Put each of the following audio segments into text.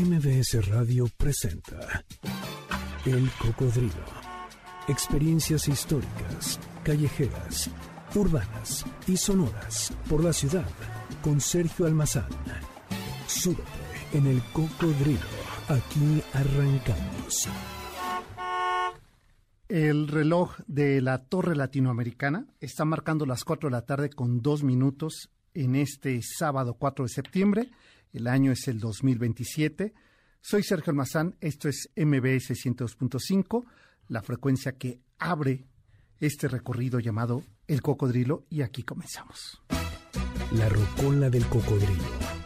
MBS Radio presenta El Cocodrilo. Experiencias históricas, callejeras, urbanas y sonoras por la ciudad con Sergio Almazán. Súbete en El Cocodrilo. Aquí arrancamos. El reloj de la Torre Latinoamericana está marcando las 4 de la tarde con dos minutos en este sábado 4 de septiembre. El año es el 2027. Soy Sergio Almazán, esto es MBS 102.5, la frecuencia que abre este recorrido llamado El Cocodrilo y aquí comenzamos. La rocola del cocodrilo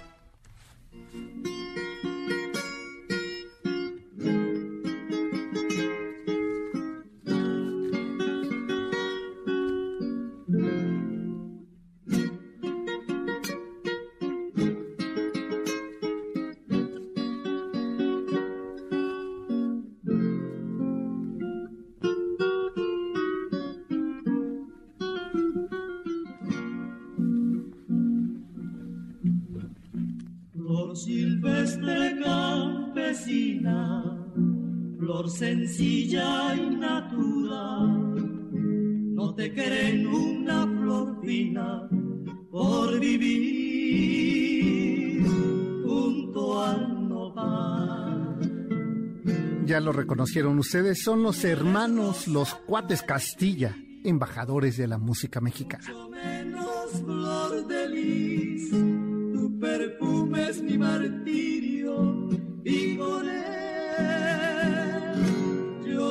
Reconocieron ustedes, son los hermanos, los cuates Castilla, embajadores de la música mexicana. menos flor de lis, tu perfume es mi martirio y con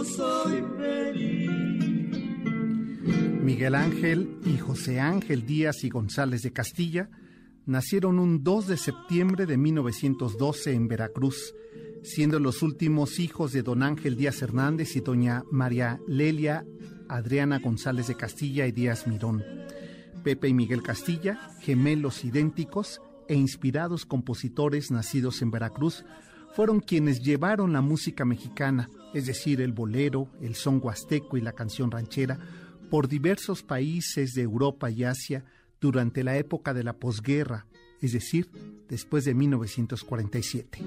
soy feliz. Miguel Ángel y José Ángel Díaz y González de Castilla nacieron un 2 de septiembre de 1912 en Veracruz, siendo los últimos hijos de don Ángel Díaz Hernández y doña María Lelia Adriana González de Castilla y Díaz Mirón. Pepe y Miguel Castilla, gemelos idénticos e inspirados compositores nacidos en Veracruz, fueron quienes llevaron la música mexicana, es decir, el bolero, el son huasteco y la canción ranchera, por diversos países de Europa y Asia durante la época de la posguerra, es decir, después de 1947.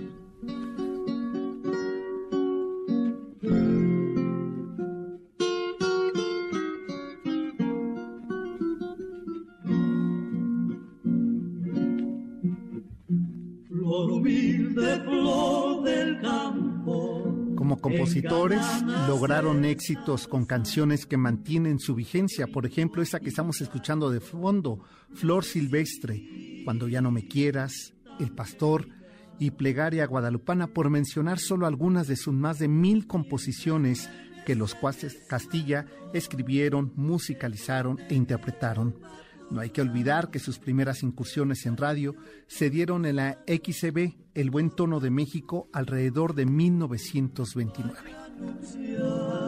Compositores lograron éxitos con canciones que mantienen su vigencia. Por ejemplo, esa que estamos escuchando de fondo, Flor Silvestre, Cuando ya no me quieras, El Pastor y Plegaria Guadalupana, por mencionar solo algunas de sus más de mil composiciones que los cuaces Castilla escribieron, musicalizaron e interpretaron. No hay que olvidar que sus primeras incursiones en radio se dieron en la XCB, El Buen Tono de México, alrededor de 1929.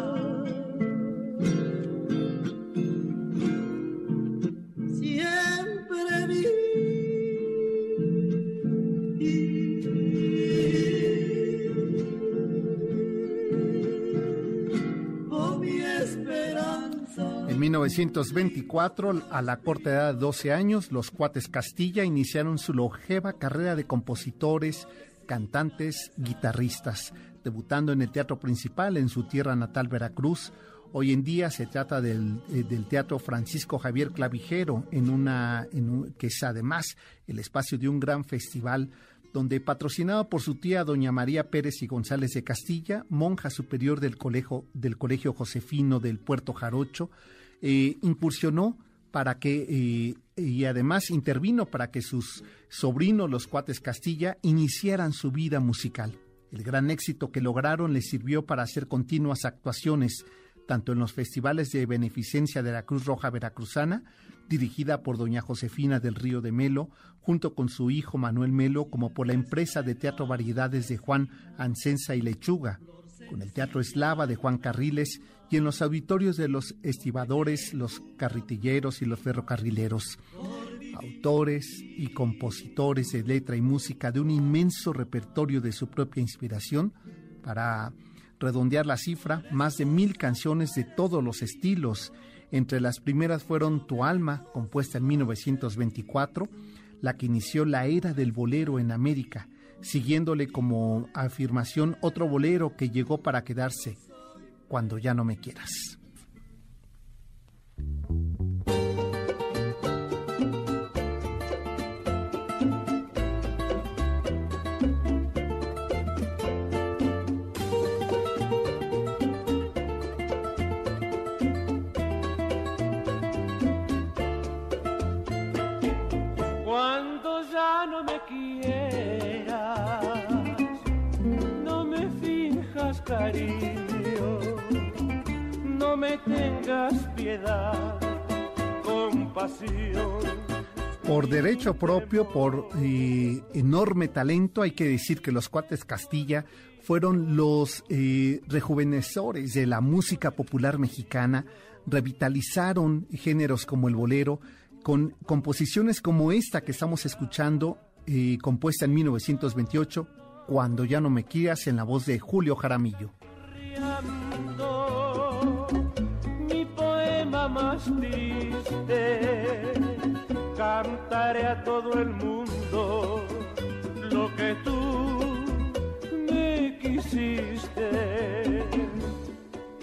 1924, a la corta edad de 12 años, los cuates Castilla iniciaron su longeva carrera de compositores, cantantes, guitarristas, debutando en el teatro principal en su tierra natal Veracruz. Hoy en día se trata del, eh, Teatro Francisco Javier Clavijero, en una, en que es además el espacio de un gran festival donde patrocinado por su tía doña María Pérez y González de Castilla, monja superior del colegio, del colegio Josefino del Puerto Jarocho, eh, incursionó para que, eh, y además intervino para que sus sobrinos, los cuates Castilla, iniciaran su vida musical. El gran éxito que lograron les sirvió para hacer continuas actuaciones, tanto en los festivales de beneficencia de la Cruz Roja Veracruzana, dirigida por doña Josefina del Río de Melo, junto con su hijo Manuel Melo, como por la empresa de teatro variedades de Juan Ancensa y Lechuga, con el Teatro Eslava de Juan Carriles y en los auditorios de los estibadores, los carritilleros y los ferrocarrileros. Autores y compositores de letra y música de un inmenso repertorio de su propia inspiración para redondear la cifra, más de mil canciones de todos los estilos. Entre las primeras fueron Tu Alma, compuesta en 1924, la que inició la era del bolero en América, siguiéndole como afirmación otro bolero que llegó para quedarse, cuando ya no me quieras. No me tengas piedad, compasión. Por derecho propio, por eh, enorme talento, hay que decir que los cuates Castilla fueron los eh, rejuvenecedores de la música popular mexicana, revitalizaron géneros como el bolero, con composiciones como esta que estamos escuchando, eh, compuesta en 1928, Cuando ya no me quieras, en la voz de Julio Jaramillo. Mi poema más triste, cantaré a todo el mundo lo que tú me quisiste.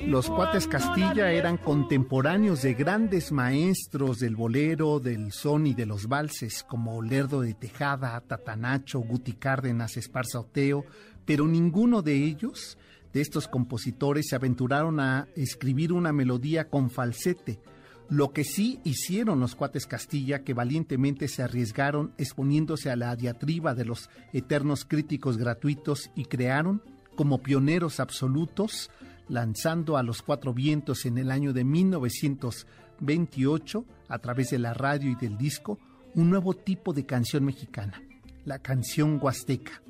Los cuates Castilla eran contemporáneos de grandes maestros del bolero, del son y de los valses, como Lerdo de Tejada, Tatanacho, Guti Cárdenas, Esparza Oteo, pero ninguno de ellos de estos compositores se aventuraron a escribir una melodía con falsete, lo que sí hicieron los cuates Castilla, que valientemente se arriesgaron exponiéndose a la diatriba de los eternos críticos gratuitos y crearon, como pioneros absolutos, lanzando a los cuatro vientos en el año de 1928, a través de la radio y del disco, un nuevo tipo de canción mexicana, la canción huasteca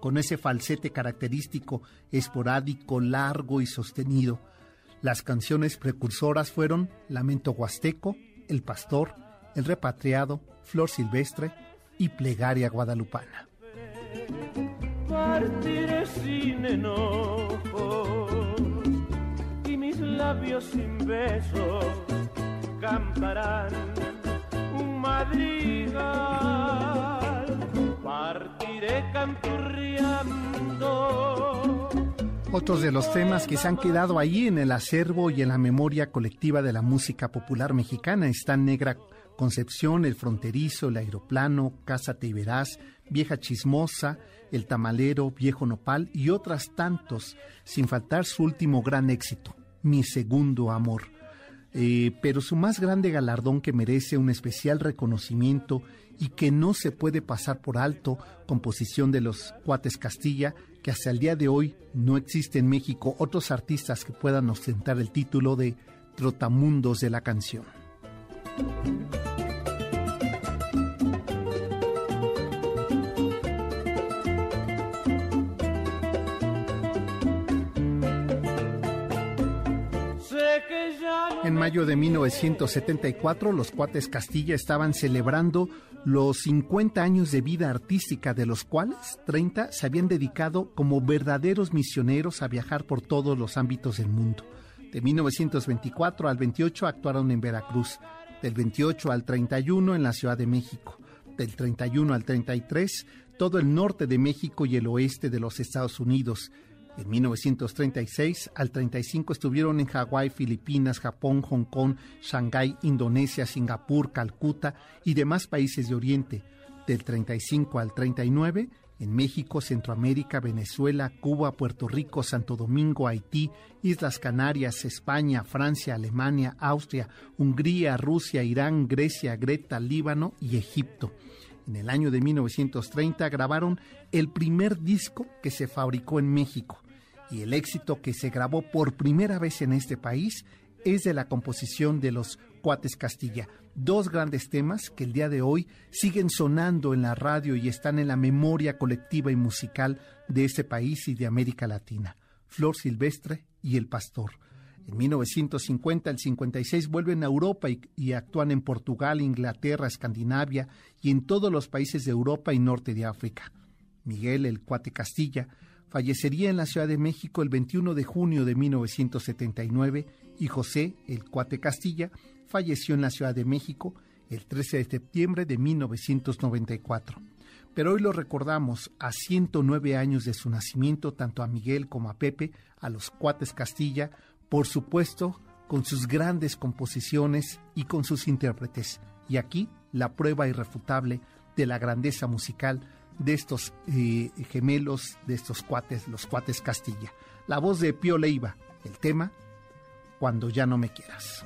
con ese falsete característico, esporádico, largo y sostenido. Las canciones precursoras fueron Lamento Huasteco, El Pastor, El Repatriado, Flor Silvestre y Plegaria Guadalupana. Partiré sin y mis labios sin besos cantarán un madrigal partiré. Otros de los temas que se han quedado ahí en el acervo y en la memoria colectiva de la música popular mexicana están Negra Concepción, El Fronterizo, El Aeroplano, Cásate y Verás, Vieja Chismosa, El Tamalero, Viejo Nopal y otras tantos, sin faltar su último gran éxito, Mi Segundo Amor. Eh, pero su más grande galardón que merece un especial reconocimiento y que no se puede pasar por alto, composición de los Cuates Castilla, que hasta el día de hoy no existe en México otros artistas que puedan ostentar el título de Trotamundos de la canción. En mayo de 1974, los cuates Castilla estaban celebrando los 50 años de vida artística, de los cuales 30 se habían dedicado como verdaderos misioneros a viajar por todos los ámbitos del mundo. De 1924 al 28 actuaron en Veracruz, del 28 al 31 en la Ciudad de México, del 31 al 33 todo el norte de México y el oeste de los Estados Unidos, en 1936 al 35 estuvieron en Hawái, Filipinas, Japón, Hong Kong, Shanghái, Indonesia, Singapur, Calcuta y demás países de Oriente. Del 35 al 39 en México, Centroamérica, Venezuela, Cuba, Puerto Rico, Santo Domingo, Haití, Islas Canarias, España, Francia, Alemania, Austria, Hungría, Rusia, Irán, Grecia, Greta, Líbano y Egipto. En el año de 1930 grabaron el primer disco que se fabricó en México y el éxito que se grabó por primera vez en este país es de la composición de los Cuates Castilla, dos grandes temas que el día de hoy siguen sonando en la radio y están en la memoria colectiva y musical de este país y de América Latina, Flor Silvestre y El Pastor. En 1950 al 56 vuelven a Europa y, y, actúan en Portugal, Inglaterra, Escandinavia y en todos los países de Europa y norte de África. Miguel el Cuate Castilla fallecería en la Ciudad de México el 21 de junio de 1979 y José el Cuate Castilla falleció en la Ciudad de México el 13 de septiembre de 1994. pero hoy lo recordamos a 109 años de su nacimiento, tanto a Miguel como a Pepe, a los cuates Castilla, por supuesto, con sus grandes composiciones y con sus intérpretes. Y aquí la prueba irrefutable de la grandeza musical de estos eh, gemelos, de estos cuates, los cuates Castilla. La voz de Pío Leiva, el tema, Cuando ya no me quieras.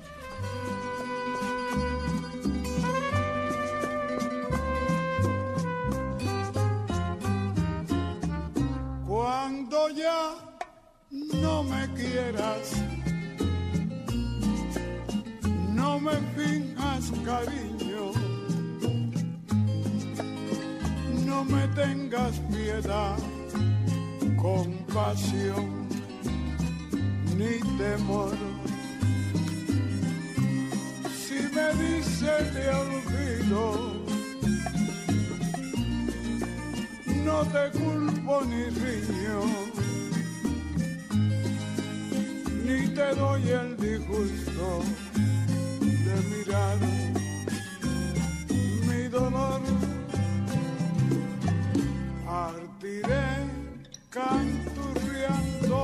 Cuando ya no me quieras, no me finjas cariño no me tengas piedad, compasión ni temor. Si me dice te olvido, no te culpo ni riño, ni te doy el disgusto de mirar mi dolor partiré canturreando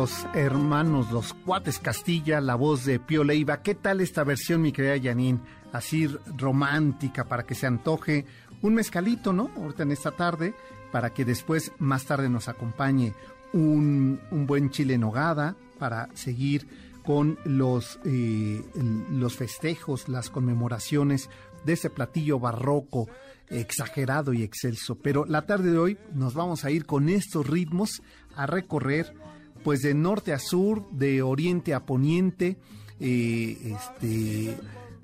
los hermanos, los cuates Castilla, la voz de Pío Leiva. ¿Qué tal esta versión, mi querida Janine? Así romántica para que se antoje un mezcalito, ¿no? Ahorita en esta tarde, para que después, más tarde, nos acompañe un, un buen chile en nogada para seguir con los, eh, los festejos, las conmemoraciones de ese platillo barroco exagerado y excelso. Pero la tarde de hoy nos vamos a ir con estos ritmos a recorrer pues de norte a sur, de oriente a poniente, eh, este,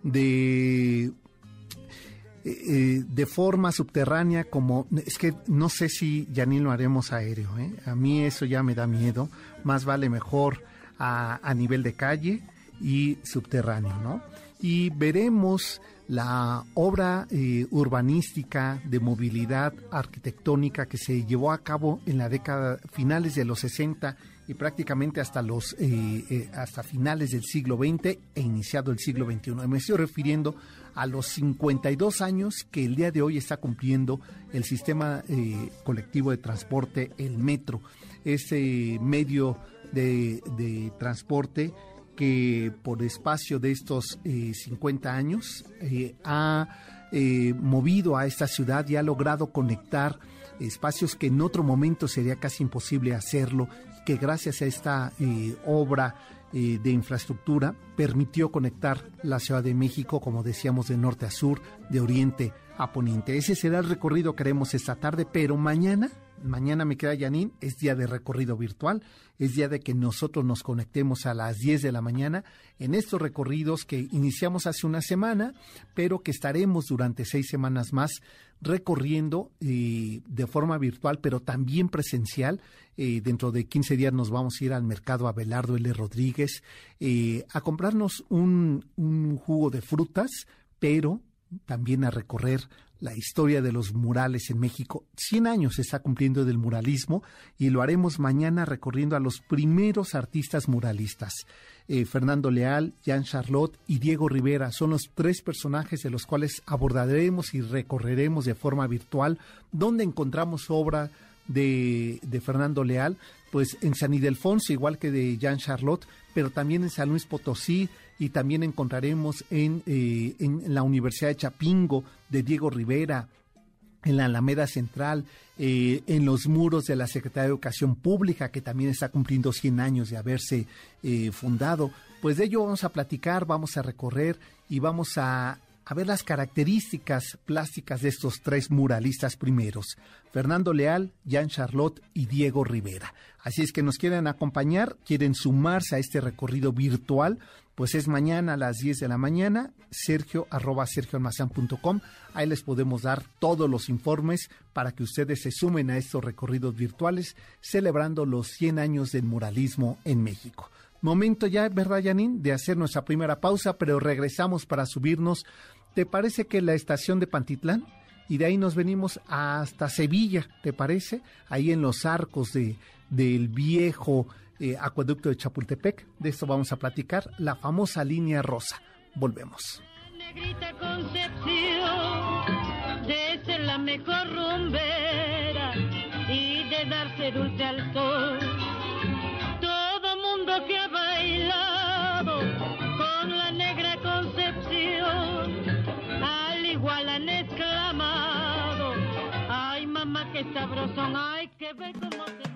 de eh, de forma subterránea como es que no sé si ya ni lo haremos aéreo a mí eso ya me da miedo más vale mejor a, nivel de calle y subterráneo, ¿no? Y veremos la obra eh, urbanística de movilidad arquitectónica que se llevó a cabo en la década finales de los 60 y prácticamente hasta los eh, eh, hasta finales del siglo XX e iniciado el siglo XXI. Me estoy refiriendo a los 52 años que el día de hoy está cumpliendo el sistema colectivo de transporte, el metro, ese medio de, transporte que por espacio de estos 50 eh, años eh, ha eh, movido a esta ciudad y ha logrado conectar espacios que en otro momento sería casi imposible hacerlo, que gracias a esta obra de infraestructura permitió conectar la Ciudad de México, como decíamos, de norte a sur, de oriente a poniente. Ese será el recorrido que haremos esta tarde, pero mañana mañana me queda Yanin, es día de recorrido virtual, es día de que nosotros nos conectemos a las 10 de la mañana en estos recorridos que iniciamos hace una semana, pero que estaremos durante seis semanas más recorriendo eh, de forma virtual, pero también presencial. Eh, dentro de 15 días nos vamos a ir al mercado Abelardo L. Rodríguez eh, a comprarnos un, un jugo de frutas, pero también a recorrer la historia de los murales en México. 100 años se está cumpliendo del muralismo y lo haremos mañana recorriendo a los primeros artistas muralistas. Eh, Fernando Leal, Jean Charlotte y Diego Rivera son los tres personajes de los cuales abordaremos y recorreremos de forma virtual, donde encontramos obra de, de Fernando Leal, pues en San Ildefonso, igual que de Jean Charlotte, pero también en San Luis Potosí, y también encontraremos en, eh, en la Universidad de Chapingo de Diego Rivera, en la Alameda Central, eh, en los muros de la Secretaría de Educación Pública, que también está cumpliendo 100 años de haberse eh, fundado. Pues de ello vamos a platicar, vamos a recorrer y vamos a a ver las características plásticas de estos tres muralistas primeros, Fernando Leal, Jean Charlotte y Diego Rivera. Así es que nos quieren acompañar, quieren sumarse a este recorrido virtual, pues es mañana a las 10 de la mañana, sergio arroba sergioalmazán.com. Ahí les podemos dar todos los informes para que ustedes se sumen a estos recorridos virtuales celebrando los 100 años del muralismo en México. Momento ya, ¿verdad, Janine? De hacer nuestra primera pausa, pero regresamos para subirnos ¿Te parece que la estación de Pantitlán? Y de ahí nos venimos hasta Sevilla, ¿te parece? Ahí en los arcos de, del viejo eh, acueducto de Chapultepec. De esto vamos a platicar, la famosa línea rosa. Volvemos. Negrita Concepción, de ser la mejor rumbera y de darse dulce al sol. Todo mundo que ha bailado con la negra Concepción igual han exclamado. Ay, mamá, qué sabrosón, ay, que ve cómo te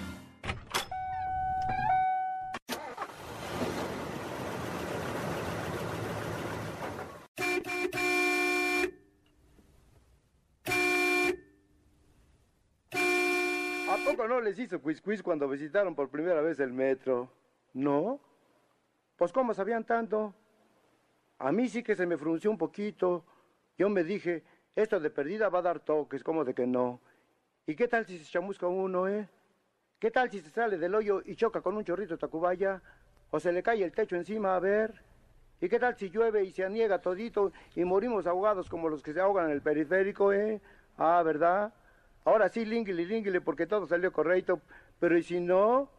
les hizo quiz cuando visitaron por primera vez el metro? ¿No? Pues ¿cómo sabían tanto? A mí sí que se me frunció un poquito. Yo me dije, esto de perdida va a dar toques, como de que no. ¿Y qué tal si se chamusca uno, eh? ¿Qué tal si se sale del hoyo y choca con un chorrito de Tacubaya? ¿O se le cae el techo encima, a ver? ¿Y qué tal si llueve y se aniega todito y morimos ahogados como los que se ahogan en el periférico, eh? Ah, ¿verdad? Ahora sí, línguile, línguile, porque todo salió correcto. Pero ¿y si no?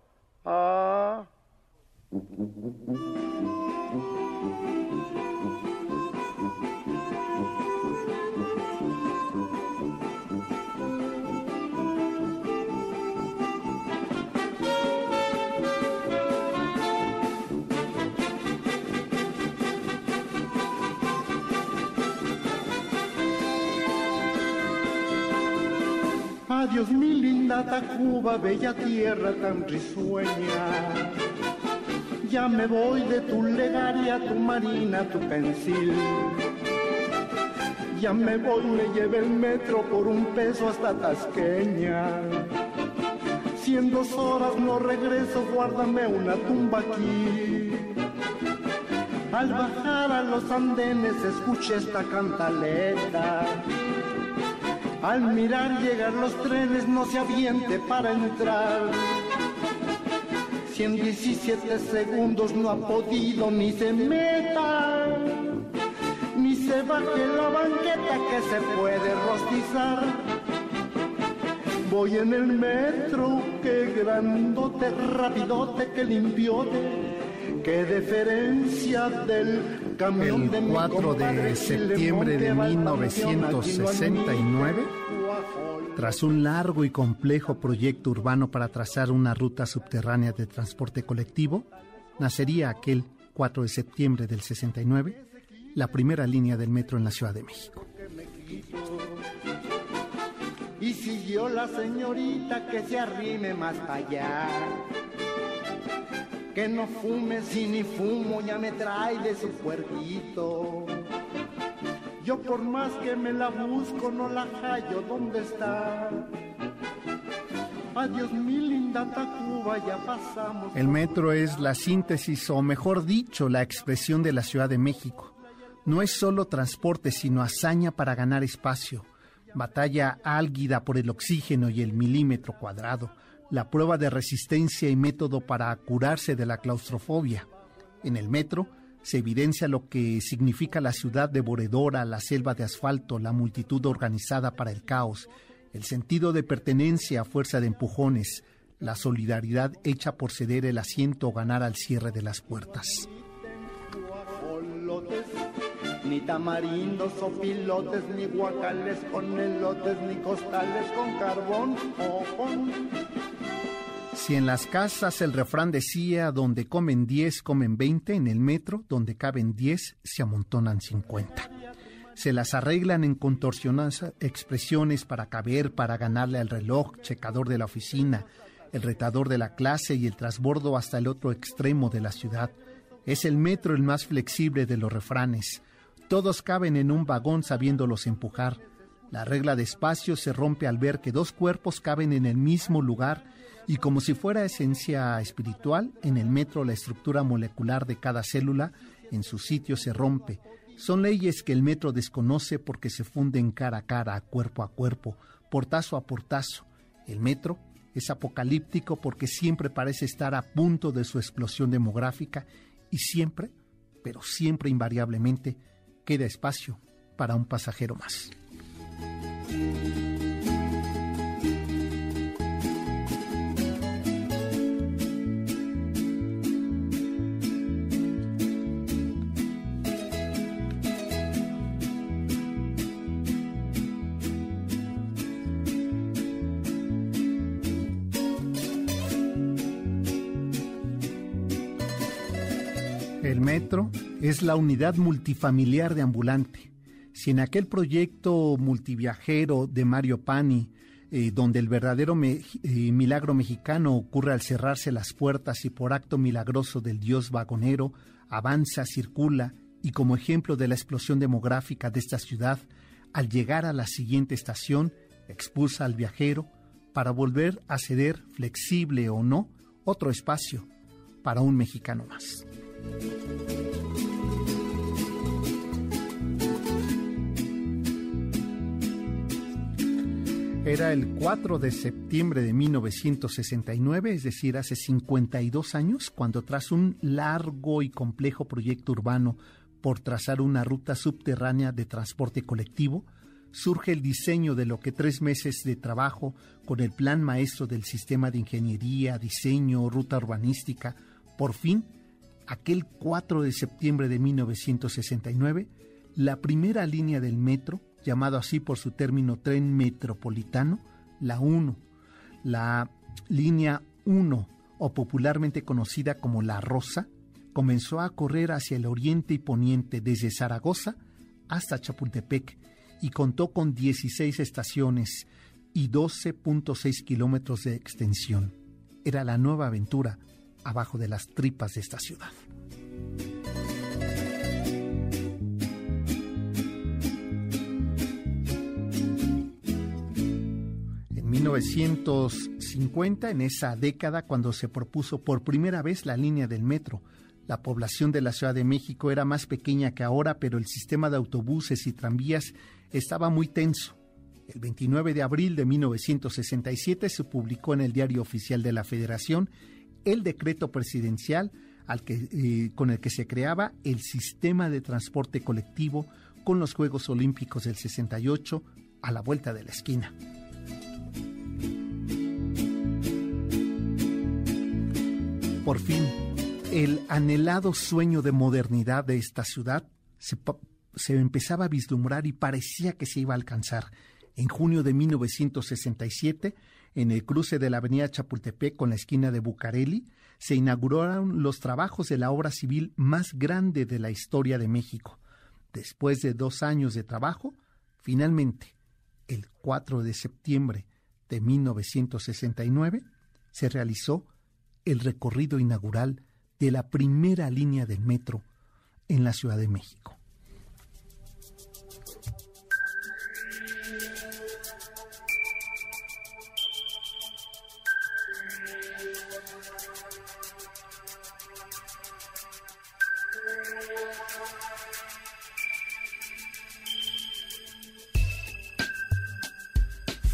Ah. Adiós mi linda Tacuba, bella tierra tan risueña. Ya me voy de tu legaria, tu marina, tu pensil. Ya me voy, me lleve el metro por un peso hasta Tasqueña. Si en dos horas no regreso, guárdame una tumba aquí. Al bajar a los andenes escuché esta cantaleta al mirar llegar los trenes no se aviente para entrar. Si en 17 segundos no ha podido ni se meta, ni se baje la banqueta que se puede rostizar. Voy en el metro, qué grandote, rapidote, que limpiote, qué deferencia del el 4 de septiembre de 1969, tras un largo y complejo proyecto urbano para trazar una ruta subterránea de transporte colectivo, nacería aquel 4 de septiembre del 69 la primera línea del metro en la Ciudad de México. Y siguió la señorita que se arrime más allá que no fume si ni fumo ya me trae de su cuerpito. Yo por más que me la busco no la hallo, ¿dónde está? Adiós mi linda Tacuba, ya pasamos. El metro es la síntesis o mejor dicho, la expresión de la Ciudad de México. No es solo transporte, sino hazaña para ganar espacio, batalla álguida por el oxígeno y el milímetro cuadrado la prueba de resistencia y método para curarse de la claustrofobia. En el metro se evidencia lo que significa la ciudad devoradora, la selva de asfalto, la multitud organizada para el caos, el sentido de pertenencia a fuerza de empujones, la solidaridad hecha por ceder el asiento o ganar al cierre de las puertas. Ni tamarindos o pilotes, ni guacales con elotes, ni costales con carbón o Si en las casas el refrán decía donde comen 10, comen 20, en el metro donde caben 10, se amontonan 50. Se las arreglan en contorsionadas expresiones para caber, para ganarle al reloj, checador de la oficina, el retador de la clase y el trasbordo hasta el otro extremo de la ciudad. Es el metro el más flexible de los refranes. Todos caben en un vagón sabiéndolos empujar. La regla de espacio se rompe al ver que dos cuerpos caben en el mismo lugar y como si fuera esencia espiritual, en el metro la estructura molecular de cada célula en su sitio se rompe. Son leyes que el metro desconoce porque se funden cara a cara, cuerpo a cuerpo, portazo a portazo. El metro es apocalíptico porque siempre parece estar a punto de su explosión demográfica y siempre, pero siempre invariablemente, queda espacio para un pasajero más. Metro es la unidad multifamiliar de ambulante. Si en aquel proyecto multiviajero de Mario Pani, eh, donde el verdadero eh, milagro mexicano ocurre al cerrarse las puertas y por acto milagroso del dios vagonero, avanza, circula y como ejemplo de la explosión demográfica de esta ciudad, al llegar a la siguiente estación, expulsa al viajero para volver a ceder, flexible o no, otro espacio para un mexicano más. Era el 4 de septiembre de 1969, es decir, hace 52 años, cuando tras un largo y complejo proyecto urbano por trazar una ruta subterránea de transporte colectivo, surge el diseño de lo que tres meses de trabajo con el plan maestro del sistema de ingeniería, diseño, ruta urbanística, por fin aquel 4 de septiembre de 1969, la primera línea del metro, llamado así por su término tren metropolitano, la 1, la línea 1 o popularmente conocida como La Rosa, comenzó a correr hacia el oriente y poniente desde Zaragoza hasta Chapultepec y contó con 16 estaciones y 12.6 kilómetros de extensión. Era la nueva aventura abajo de las tripas de esta ciudad. En 1950, en esa década, cuando se propuso por primera vez la línea del metro, la población de la Ciudad de México era más pequeña que ahora, pero el sistema de autobuses y tranvías estaba muy tenso. El 29 de abril de 1967 se publicó en el Diario Oficial de la Federación el decreto presidencial al que, eh, con el que se creaba el sistema de transporte colectivo con los Juegos Olímpicos del 68 a la vuelta de la esquina. Por fin, el anhelado sueño de modernidad de esta ciudad se, se empezaba a vislumbrar y parecía que se iba a alcanzar. En junio de 1967, en el cruce de la avenida Chapultepec con la esquina de Bucareli, se inauguraron los trabajos de la obra civil más grande de la historia de México. Después de dos años de trabajo, finalmente, el 4 de septiembre de 1969, se realizó el recorrido inaugural de la primera línea del metro en la Ciudad de México.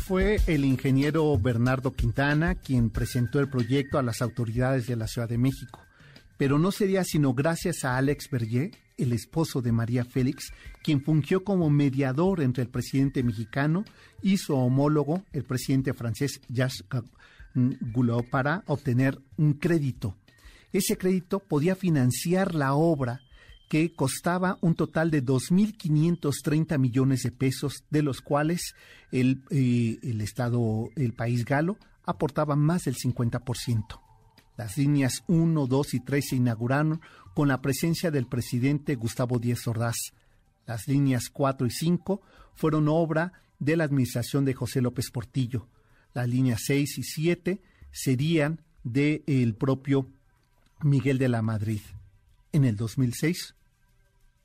Fue el ingeniero Bernardo Quintana quien presentó el proyecto a las autoridades de la Ciudad de México. Pero no sería sino gracias a Alex Berger, el esposo de María Félix, quien fungió como mediador entre el presidente mexicano y su homólogo, el presidente francés Jacques Goulot, para obtener un crédito. Ese crédito podía financiar la obra que costaba un total de 2.530 millones de pesos, de los cuales el, eh, el Estado, el país galo, aportaba más del 50%. Las líneas 1, 2 y 3 se inauguraron con la presencia del presidente Gustavo Díaz Ordaz. Las líneas 4 y 5 fueron obra de la administración de José López Portillo. Las líneas 6 y 7 serían del propio Miguel de la Madrid. En el 2006,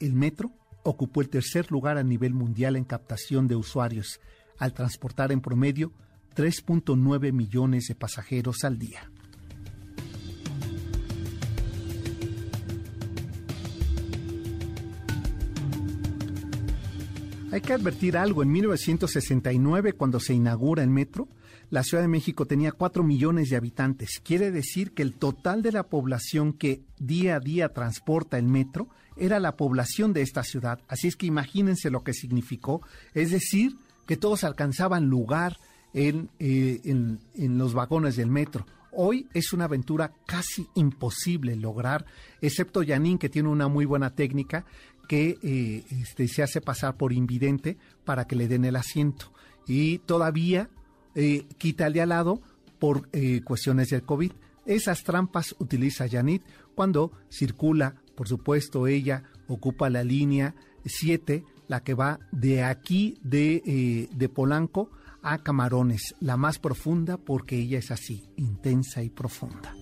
el metro ocupó el tercer lugar a nivel mundial en captación de usuarios, al transportar en promedio 3.9 millones de pasajeros al día. Hay que advertir algo, en 1969, cuando se inaugura el metro, la Ciudad de México tenía 4 millones de habitantes. Quiere decir que el total de la población que día a día transporta el metro era la población de esta ciudad. Así es que imagínense lo que significó. Es decir, que todos alcanzaban lugar en, eh, en los vagones del metro. Hoy es una aventura casi imposible lograr, excepto Yanin, que tiene una muy buena técnica, que eh, este, se hace pasar por invidente para que le den el asiento. Y todavía eh, quita al de al lado por eh, cuestiones del COVID. Esas trampas utiliza Janit cuando circula, por supuesto, ella ocupa la línea 7, la que va de aquí de, de Polanco a Camarones, la más profunda porque ella es así, intensa y profunda.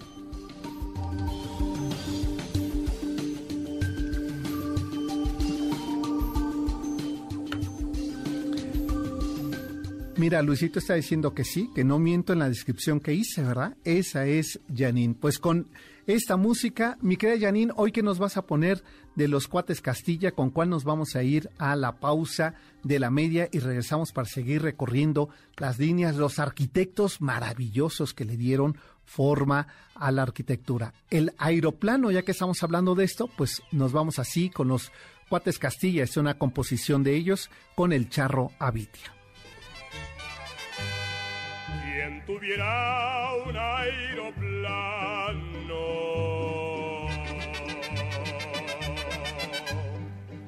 Mira, Luisito está diciendo que sí, que no miento en la descripción que hice, ¿verdad? Esa es Janine. Pues con esta música, mi querida Janine, hoy que nos vas a poner de los cuates Castilla, con cuál nos vamos a ir a la pausa de la media y regresamos para seguir recorriendo las líneas, los arquitectos maravillosos que le dieron forma a la arquitectura. El aeroplano, ya que estamos hablando de esto, pues nos vamos así con los cuates Castilla, es una composición de ellos con el charro Avitia. Quien tuviera un aeroplano.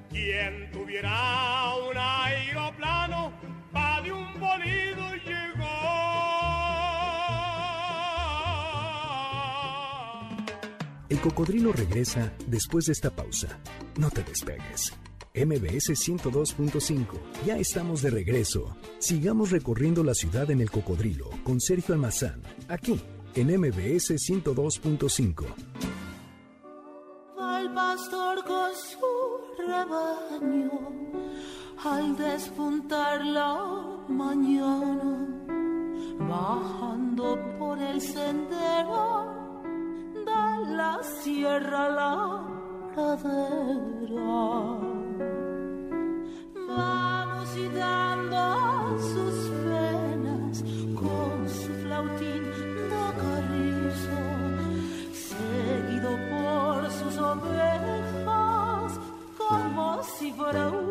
Quien tuviera un aeroplano pa' de un bolido llegar. El cocodrilo regresa después de esta pausa. No te despegues. MBS 102.5. Ya estamos de regreso. Sigamos recorriendo la ciudad en el cocodrilo con Sergio Almazán, aquí en MBS 102.5. Va el pastor con su rebaño al despuntar la mañana, bajando por el sendero de la sierra la pradera si fuera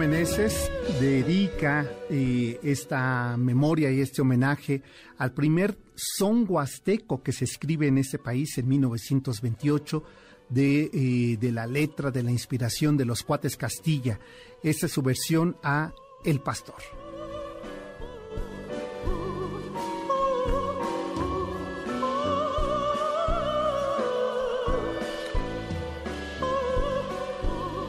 Meneses dedica eh, esta memoria y este homenaje al primer son huasteco que se escribe en este país en 1928 de, eh, de la letra, de la inspiración de los cuates Castilla. Esta es su versión a El Pastor.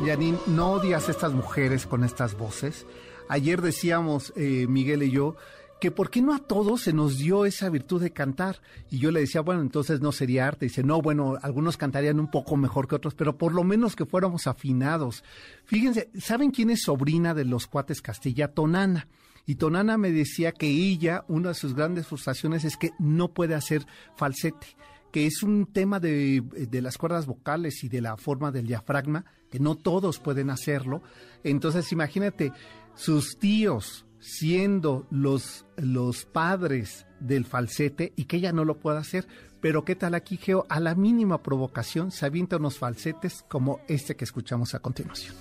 Yanin, no odias a estas mujeres con estas voces. Ayer decíamos, eh, Miguel y yo, que por qué no a todos se nos dio esa virtud de cantar. Y yo le decía, bueno, entonces no sería arte. dice, no, bueno, algunos cantarían un poco mejor que otros, pero por lo menos que fuéramos afinados. Fíjense, ¿saben quién es sobrina de los cuates Castilla? Tonana. Y Tonana me decía que ella, una de sus grandes frustraciones es que no puede hacer falsete que es un tema de, las cuerdas vocales y de la forma del diafragma, que no todos pueden hacerlo. Entonces, imagínate, sus tíos siendo los, los padres del falsete y que ella no lo pueda hacer. Pero qué tal aquí, Geo, a la mínima provocación se avienta unos falsetes como este que escuchamos a continuación.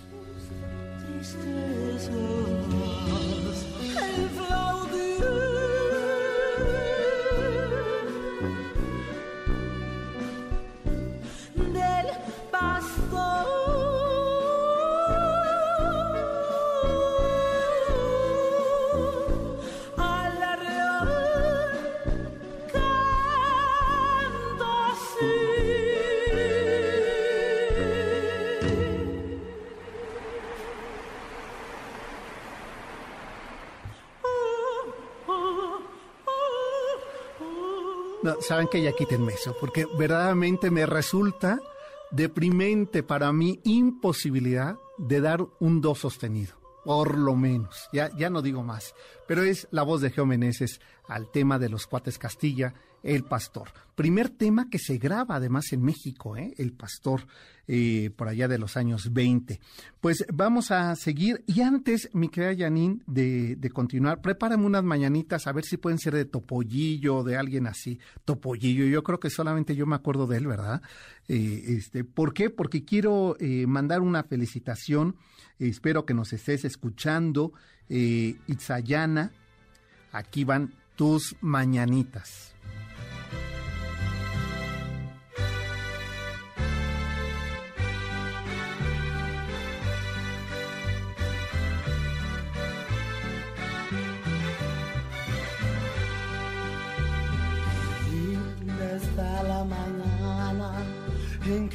Saben que ya quítenme eso, porque verdaderamente me resulta deprimente para mí imposibilidad de dar un do sostenido, por lo menos, ya, ya no digo más, pero es la voz de Geo Meneses al tema de los cuates Castilla, El Pastor. Primer tema que se graba además en México, ¿eh? El Pastor, eh, por allá de los años 20. Pues vamos a seguir. Y antes, mi querida Janine, de, continuar, prepárame unas mañanitas a ver si pueden ser de Topollillo o de alguien así. Topollillo, yo creo que solamente yo me acuerdo de él, ¿verdad? Eh, este, ¿Por qué? Porque quiero eh, mandar una felicitación. espero que nos estés escuchando. Itzayana, aquí van tus mañanitas.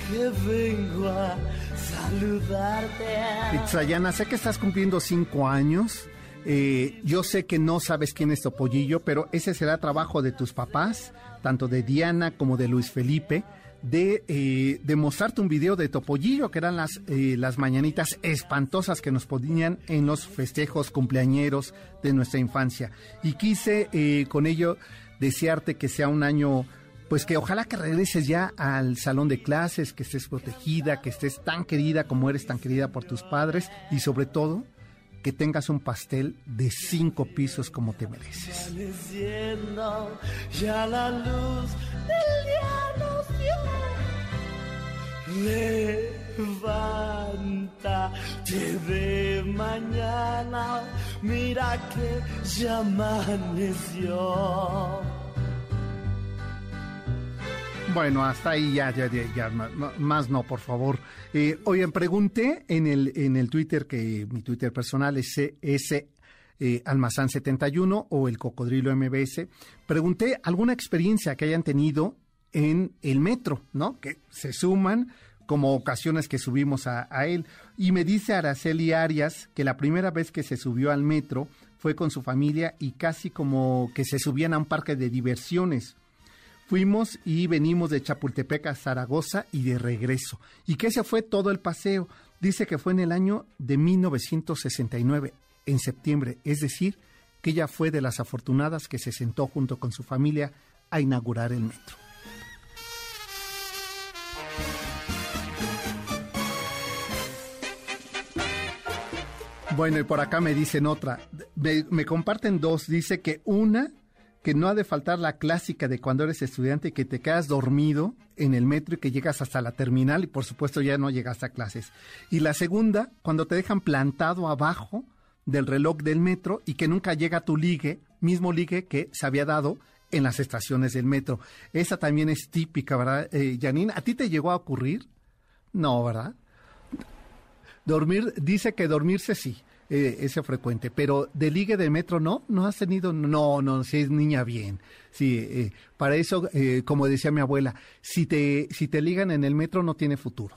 Que vengo a saludarte. Sé que estás cumpliendo cinco años eh, yo sé que no sabes quién es Topollillo, pero ese será trabajo de tus papás, tanto de Diana como de Luis Felipe, de, eh, mostrarte un video de Topollillo, que eran las, eh, las mañanitas espantosas que nos ponían en los festejos cumpleañeros de nuestra infancia. Y quise con ello desearte que sea un año pues que ojalá que regreses ya al salón de clases, que estés protegida, que estés tan querida como eres tan querida por tus padres y sobre todo que tengas un pastel de cinco pisos como te mereces. Ya la luz del día nos Levántate de mañana, mira que ya amaneció. Bueno, hasta ahí ya, ya, ya, ya más no, por favor. Eh, oigan, pregunté en el, en el Twitter, que mi Twitter personal es ese eh, Almazán 71 o el Cocodrilo MBS, pregunté alguna experiencia que hayan tenido en el metro, ¿no? Que se suman como ocasiones que subimos a, a, él. Y me dice Araceli Arias que la primera vez que se subió al metro fue con su familia y casi como que se subían a un parque de diversiones. Fuimos y venimos de Chapultepec a Zaragoza y de regreso. Y que ese fue todo el paseo. Dice que fue en el año de 1969, en septiembre. Es decir, que ella fue de las afortunadas que se sentó junto con su familia a inaugurar el metro. Bueno, y por acá me dicen otra. Me comparten dos. Dice que una que no ha de faltar la clásica de cuando eres estudiante que te quedas dormido en el metro y que llegas hasta la terminal y por supuesto ya no llegas a clases. Y la segunda, cuando te dejan plantado abajo del reloj del metro y que nunca llega tu ligue, mismo ligue que se había dado en las estaciones del metro. Esa también es típica, ¿verdad, eh, Janine? ¿A ti te llegó a ocurrir? No, ¿verdad? Dormir, dice que dormirse sí eh, ese frecuente, pero de ligue de metro no, no has tenido, no, no, si es niña bien. Sí, eh, para eso, eh, como decía mi abuela, si te, si te ligan en el metro no tiene futuro,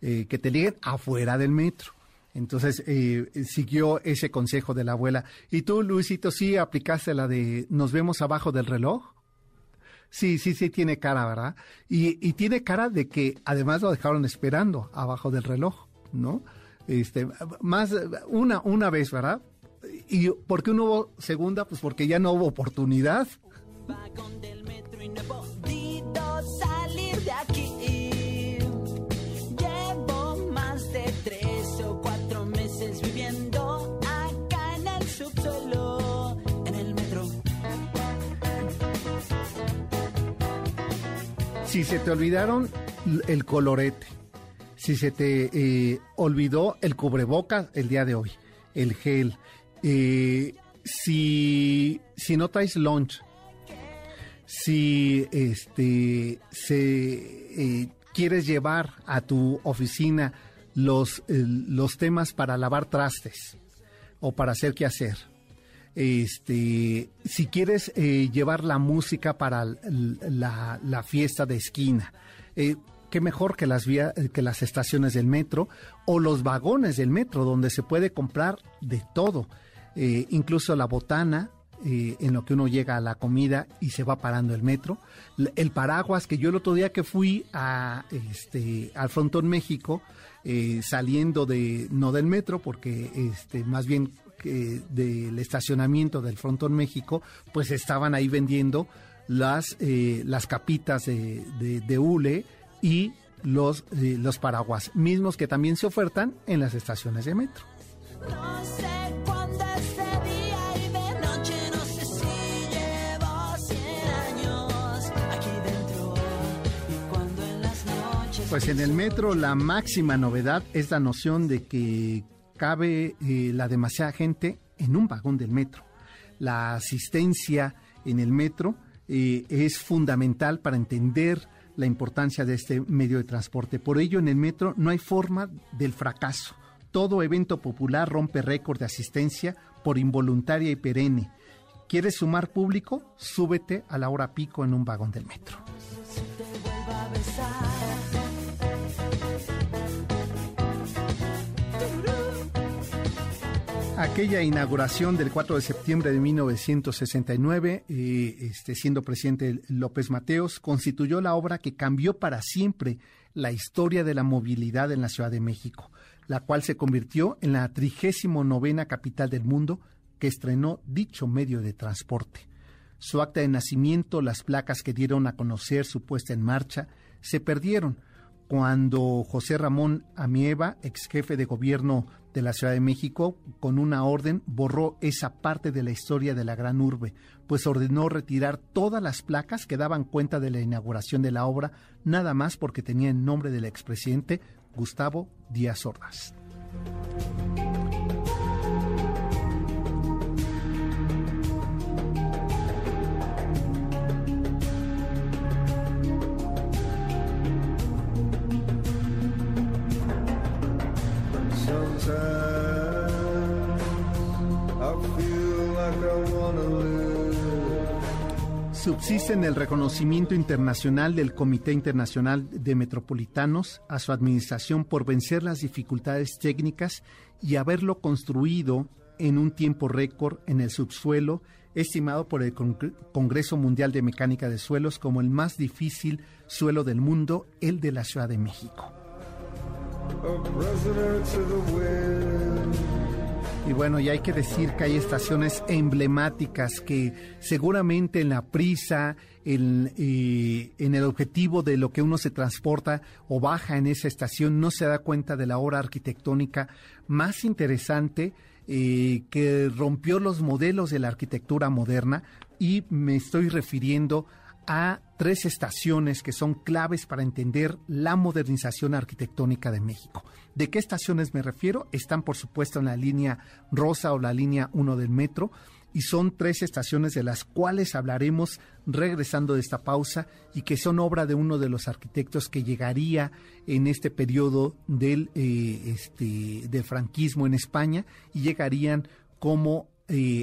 eh, que te liguen afuera del metro. Entonces siguió ese consejo de la abuela. ¿Y tú, Luisito, sí aplicaste la de nos vemos abajo del reloj? Sí, sí, sí, tiene cara, ¿verdad? Y, y tiene cara de que además lo dejaron esperando abajo del reloj, ¿no? Este, más una, una vez, ¿verdad? ¿Y por qué no hubo segunda? Pues porque ya no hubo oportunidad. salir de aquí. Llevo más de tres o cuatro meses viviendo acá en el subsuelo, en el metro. Si se te olvidaron el colorete, si se te eh, olvidó el cubrebocas el día de hoy, el gel, eh, si, si no traes lunch, si este se eh, quieres llevar a tu oficina los, los temas para lavar trastes o para hacer qué hacer. Este, si quieres llevar la música para la, fiesta de esquina, qué mejor que las, vía, que las estaciones del metro o los vagones del metro, donde se puede comprar de todo, eh, incluso la botana, en lo que uno llega a la comida y se va parando el metro. El paraguas, que yo el otro día que fui a, este, al Frontón México, saliendo de, no del metro, porque este, más bien del estacionamiento del Frontón México, pues estaban ahí vendiendo las, eh, las capitas de, de, hule y los, eh, los paraguas, mismos que también se ofertan en las estaciones de metro. Pues en el metro la máxima novedad es la noción de que cabe eh, la demasiada gente en un vagón del metro. La asistencia en el metro eh, es fundamental para entender la importancia de este medio de transporte. Por ello, en el metro no hay forma del fracaso. Todo evento popular rompe récord de asistencia por involuntaria y perenne. ¿Quieres sumar público? Súbete a la hora pico en un vagón del metro. Aquella inauguración del 4 de septiembre de 1969, eh, este, siendo presidente López Mateos, constituyó la obra que cambió para siempre la historia de la movilidad en la Ciudad de México, la cual se convirtió en la 39 capital del mundo que estrenó dicho medio de transporte. Su acta de nacimiento, las placas que dieron a conocer su puesta en marcha, se perdieron cuando José Ramón Amieva, ex jefe de gobierno de la Ciudad de México, con una orden borró esa parte de la historia de la gran urbe, pues ordenó retirar todas las placas que daban cuenta de la inauguración de la obra, nada más porque tenía el nombre del expresidente Gustavo Díaz Ordaz. Subsisten el reconocimiento internacional del Comité Internacional de Metropolitanos a su administración por vencer las dificultades técnicas y haberlo construido en un tiempo récord en el subsuelo, estimado por el Congreso Mundial de Mecánica de Suelos como el más difícil suelo del mundo, el de la Ciudad de México. Y bueno, y hay que decir que hay estaciones emblemáticas que seguramente en la prisa, en, el objetivo de lo que uno se transporta o baja en esa estación, no se da cuenta de la obra arquitectónica más interesante eh, que rompió los modelos de la arquitectura moderna. Y me estoy refiriendo tres estaciones que son claves para entender la modernización arquitectónica de México. ¿De qué estaciones me refiero? Están, por supuesto, en la línea rosa o la línea 1 del metro y son tres estaciones de las cuales hablaremos regresando de esta pausa y que son obra de uno de los arquitectos que llegaría en este periodo del, eh, este, del franquismo en España y llegarían como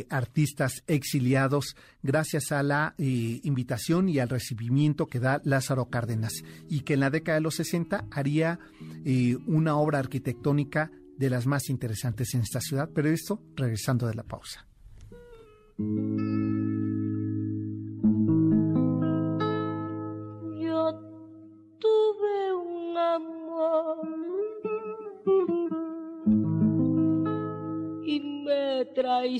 artistas exiliados gracias a la eh, invitación y al recibimiento que da Lázaro Cárdenas y que en la década de los 60 haría eh, una obra arquitectónica de las más interesantes en esta ciudad, pero esto regresando de la pausa. Me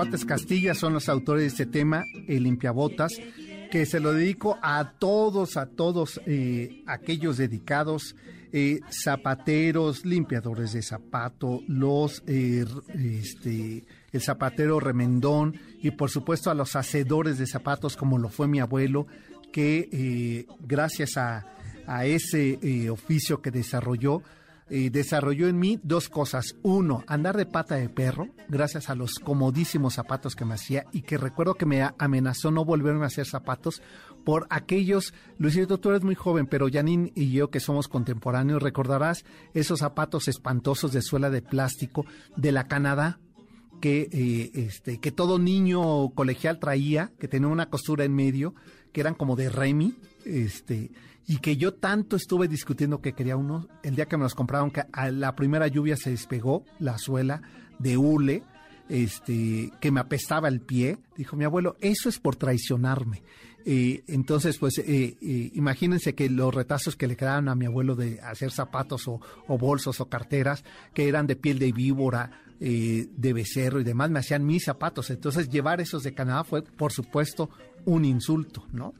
Cuates Castilla son los autores de este tema, el limpiabotas, que se lo dedico a todos, a todos eh, aquellos dedicados, eh, zapateros, limpiadores de zapato, los, eh, este, el zapatero remendón y por supuesto a los hacedores de zapatos como lo fue mi abuelo, que gracias a, a ese oficio que desarrolló, desarrolló en mí dos cosas. Uno, andar de pata de perro, gracias a los comodísimos zapatos que me hacía y que recuerdo que me amenazó no volverme a hacer zapatos por aquellos, Luisito, tú eres muy joven, pero Janine y yo que somos contemporáneos, recordarás esos zapatos espantosos de suela de plástico de la Canadá, que, eh, este, que todo niño colegial traía, que tenía una costura en medio, que eran como de Remy, este, y que yo tanto estuve discutiendo que quería uno, el día que me los compraron, que a la primera lluvia se despegó la suela de hule, este, que me apestaba el pie, dijo mi abuelo, eso es por traicionarme. Eh, entonces, pues eh, eh, imagínense que los retazos que le quedaban a mi abuelo de hacer zapatos o, o bolsos o carteras, que eran de piel de víbora, de becerro y demás, me hacían mis zapatos. Entonces, llevar esos de Canadá fue, por supuesto, un insulto, ¿no?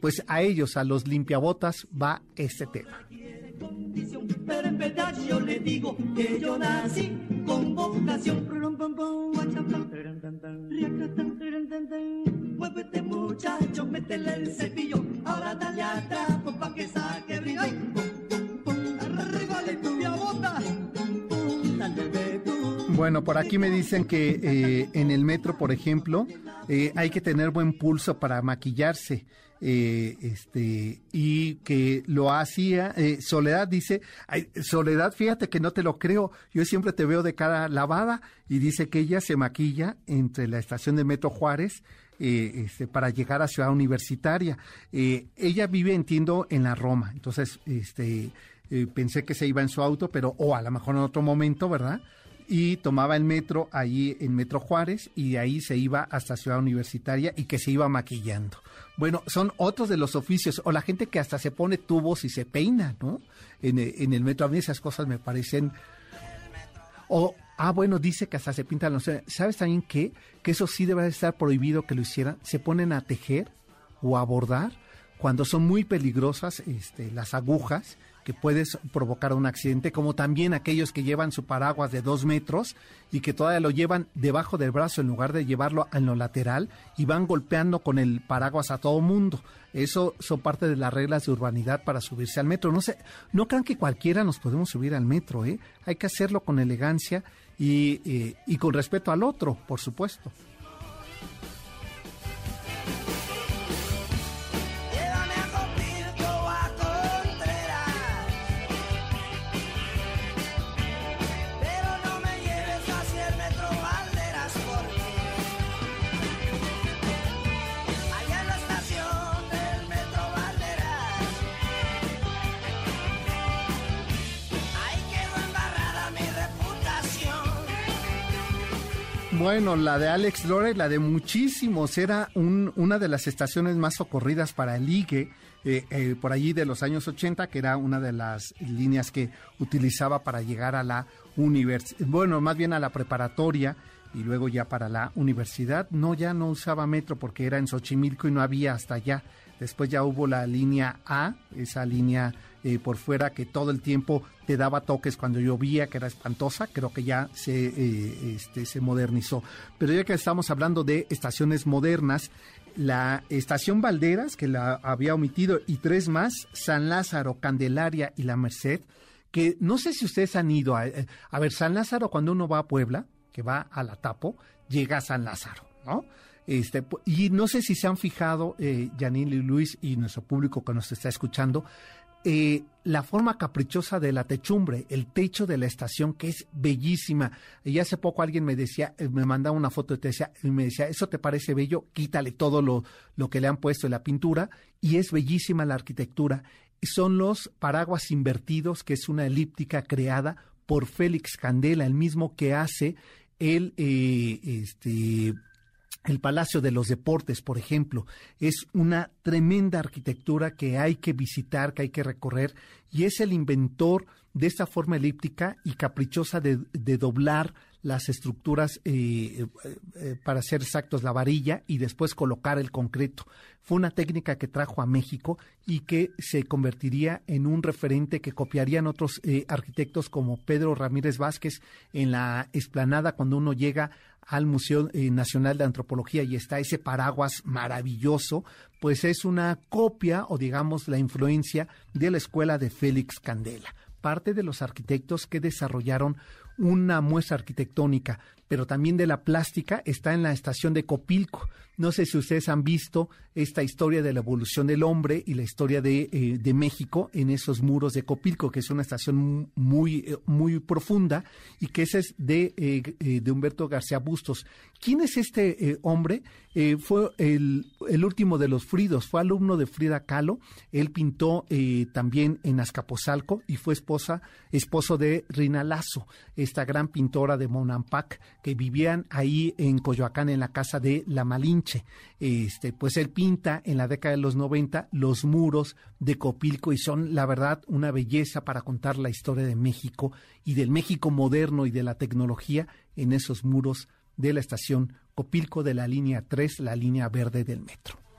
Pues a ellos, a los limpiabotas, va este tema. Pero en verdad yo le digo que yo nací con vocación. Muévete muchacho, métele el cepillo. Ahora dale a trapo pa' que saque brillo. Arriba le tu bota. Bueno, por aquí me dicen que eh, en el metro, por ejemplo, eh, hay que tener buen pulso para maquillarse. Eh, este, y que lo hacía. Soledad dice, Soledad, fíjate que no te lo creo, yo siempre te veo de cara lavada y dice que ella se maquilla entre la estación de Metro Juárez. Este, para llegar a Ciudad Universitaria. ella vive, entiendo, en la Roma. Entonces, este, pensé que se iba en su auto, pero, o a lo mejor en otro momento, ¿verdad? Y tomaba el metro ahí en Metro Juárez y de ahí se iba hasta Ciudad Universitaria y que se iba maquillando. Bueno, son otros de los oficios, o la gente que hasta se pone tubos y se peina, ¿no? En, en el metro, a mí esas cosas me parecen... O, ah, bueno, dice que hasta se pintan los... ¿Sabes también qué? Que eso sí debe estar prohibido que lo hicieran. Se ponen a tejer o a bordar cuando son muy peligrosas este, las agujas que puedes provocar un accidente, como también aquellos que llevan su paraguas de dos metros y que todavía lo llevan debajo del brazo en lugar de llevarlo en lo lateral y van golpeando con el paraguas a todo mundo. Eso son parte de las reglas de urbanidad para subirse al metro. No sé, no crean que cualquiera nos podemos subir al metro, ¿eh? Hay que hacerlo con elegancia y, eh, y con respeto al otro, por supuesto. Bueno, la de Alex Lore, la de muchísimos, era una de las estaciones más socorridas para el IGE, eh, eh, por allí de los años 80, que era una de las líneas que utilizaba para llegar a la universidad, bueno, más bien a la preparatoria y luego ya para la universidad. No, ya no usaba metro porque era en Xochimilco y no había hasta allá. Después ya hubo la línea A, esa línea eh, por fuera que todo el tiempo te daba toques cuando llovía, que era espantosa, creo que ya se, eh, este, se modernizó. Pero ya que estamos hablando de estaciones modernas, la estación Valderas, que la había omitido, y tres más, San Lázaro, Candelaria y La Merced, que no sé si ustedes han ido a, eh, a ver, San Lázaro, cuando uno va a Puebla, que va a la Tapo, llega a San Lázaro, ¿no? Este, y no sé si se han fijado, eh, Janine y Luis y nuestro público que nos está escuchando, eh, la forma caprichosa de la techumbre, el techo de la estación, que es bellísima. Y hace poco alguien me decía, eh, me mandaba una foto te decía, y me decía, ¿eso te parece bello? Quítale todo lo, lo que le han puesto en la pintura. Y es bellísima la arquitectura. Son los paraguas invertidos, que es una elíptica creada por Félix Candela, el mismo que hace el, eh, este, el Palacio de los Deportes, por ejemplo, es una tremenda arquitectura que hay que visitar, que hay que recorrer, y es el inventor de esta forma elíptica y caprichosa de, doblar las estructuras, eh, eh, eh, para ser exactos, la varilla y después colocar el concreto. Fue una técnica que trajo a México y que se convertiría en un referente que copiarían otros arquitectos como Pedro Ramírez Vázquez en la explanada cuando uno llega al Museo eh, Nacional de Antropología y está ese paraguas maravilloso, pues es una copia o digamos la influencia de la escuela de Félix Candela. Parte de los arquitectos que desarrollaron una muestra arquitectónica, pero también de la plástica, está en la estación de Copilco. No sé si ustedes han visto esta historia de la evolución del hombre y la historia de, eh, México en esos muros de Copilco, que es una estación muy, eh, muy profunda y que es de, eh, de Humberto García Bustos. ¿Quién es este hombre? fue el, último de los Fridos, fue alumno de Frida Kahlo. Él pintó también en Azcapotzalco y fue esposa, esposo de Rina Lazo, esta gran pintora de Monampak que vivían ahí en Coyoacán en la casa de La Malinche. Este, pues él pinta en la década de los 90 los muros de Copilco y son la verdad una belleza para contar la historia de México y del México moderno y de la tecnología en esos muros de la estación Copilco de la línea 3, la línea verde del metro.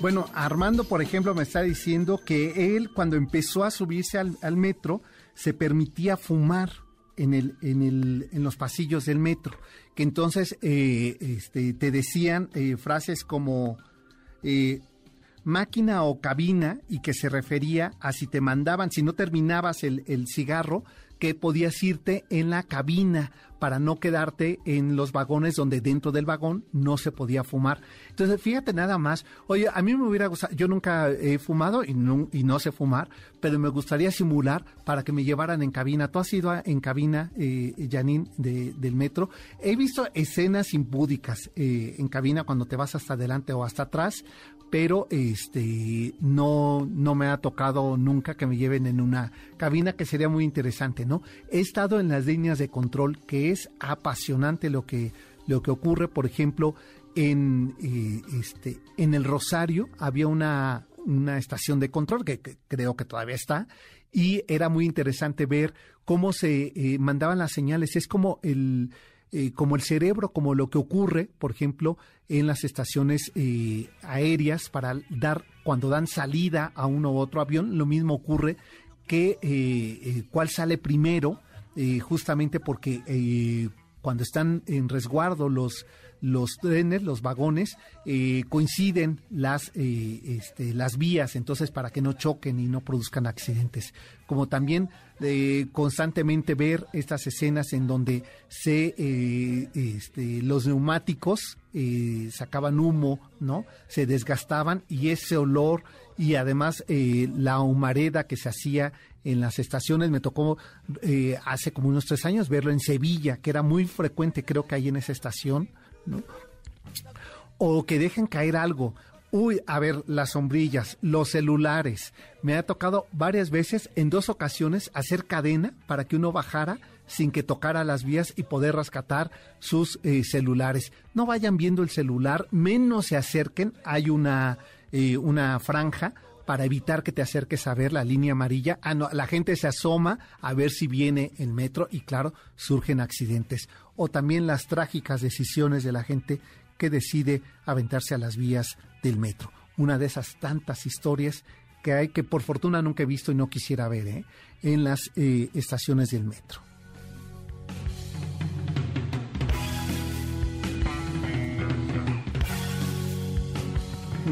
Bueno, Armando, por ejemplo, me está diciendo que él cuando empezó a subirse al, metro se permitía fumar en, el, en, el, en los pasillos del metro, que entonces eh, este, te decían eh, frases como eh, máquina o cabina y que se refería a si te mandaban, si no terminabas el, el cigarro, que podías irte en la cabina para no quedarte en los vagones donde dentro del vagón no se podía fumar. Entonces, fíjate nada más, oye, a mí me hubiera gustado, yo nunca he fumado y no, y no sé fumar, pero me gustaría simular para que me llevaran en cabina. Tú has ido en cabina, eh, Janine, del metro. He visto escenas impúdicas eh, en cabina cuando te vas hasta adelante o hasta atrás, pero este no, no me ha tocado nunca que me lleven en una cabina que sería muy interesante, ¿no? He estado en las líneas de control, que es apasionante lo que, lo que ocurre, por ejemplo, en, eh, este, en el Rosario había una, una estación de control que, creo que todavía está y era muy interesante ver cómo se eh, mandaban las señales. Es como el, eh, como el cerebro, como lo que ocurre, por ejemplo, en las estaciones eh, aéreas para dar, cuando dan salida a uno u otro avión, lo mismo ocurre que eh, cuál sale primero, justamente porque cuando están en resguardo los los trenes, los vagones, coinciden las, eh, este, las vías, entonces para que no choquen y no produzcan accidentes. Como también eh, constantemente ver estas escenas en donde se, este, los neumáticos sacaban humo, ¿no? Se desgastaban y ese olor y además la humareda que se hacía en las estaciones. Me tocó hace como unos tres años verlo en Sevilla, que era muy frecuente, creo que ahí en esa estación. O que dejen caer algo. Uy, a ver, las sombrillas, los celulares. Me ha tocado varias veces, en dos ocasiones, hacer cadena para que uno bajara sin que tocara las vías y poder rescatar sus eh, celulares. No vayan viendo el celular, menos se acerquen. Hay una, eh, una franja para evitar que te acerques a ver la línea amarilla. Ah, no, la gente se asoma a ver si viene el metro y claro, surgen accidentes. O también las trágicas decisiones de la gente que decide aventarse a las vías del metro. Una de esas tantas historias que hay que por fortuna nunca he visto y no quisiera ver ¿eh? en las eh, estaciones del metro.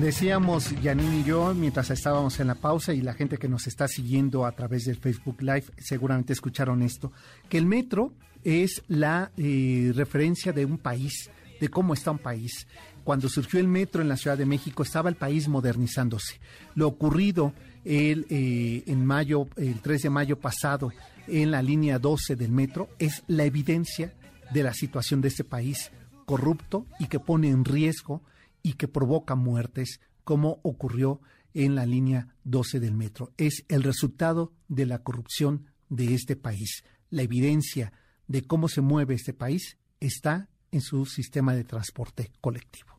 Decíamos Janine y yo mientras estábamos en la pausa y la gente que nos está siguiendo a través del Facebook Live seguramente escucharon esto, que el metro es la eh, referencia de un país, de cómo está un país. Cuando surgió el metro en la Ciudad de México estaba el país modernizándose. Lo ocurrido el, eh, en mayo, el 3 de mayo pasado en la línea 12 del metro es la evidencia de la situación de este país corrupto y que pone en riesgo y que provoca muertes, como ocurrió en la línea 12 del metro. Es el resultado de la corrupción de este país. La evidencia de cómo se mueve este país está en su sistema de transporte colectivo.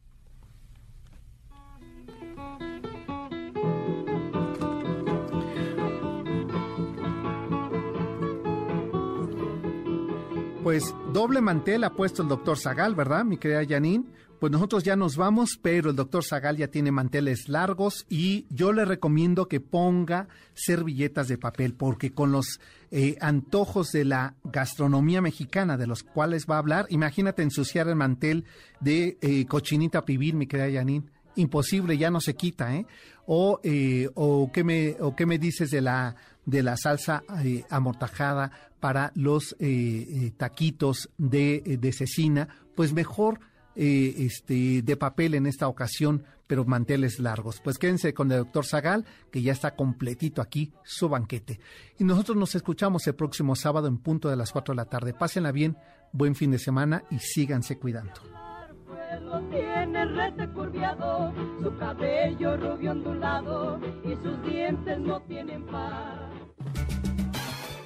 Pues doble mantel ha puesto el doctor Zagal, ¿verdad, mi querida Janine? Pues nosotros ya nos vamos, pero el doctor Zagal ya tiene manteles largos y yo le recomiendo que ponga servilletas de papel, porque con los eh, antojos de la gastronomía mexicana de los cuales va a hablar, imagínate ensuciar el mantel de eh, cochinita pibil, mi querida Janine imposible, ya no se quita, ¿eh? O, eh, o, ¿qué, me, o qué me dices de la, de la salsa eh, amortajada para los eh, taquitos de, de cecina? Pues mejor este, de papel en esta ocasión, pero manteles largos. Pues quédense con el doctor Zagal, que ya está completito aquí, su banquete. Y nosotros nos escuchamos el próximo sábado en punto de las 4 de la tarde. Pásenla bien, buen fin de semana y síganse cuidando tiene curviado, su cabello rubio ondulado y sus dientes no tienen par.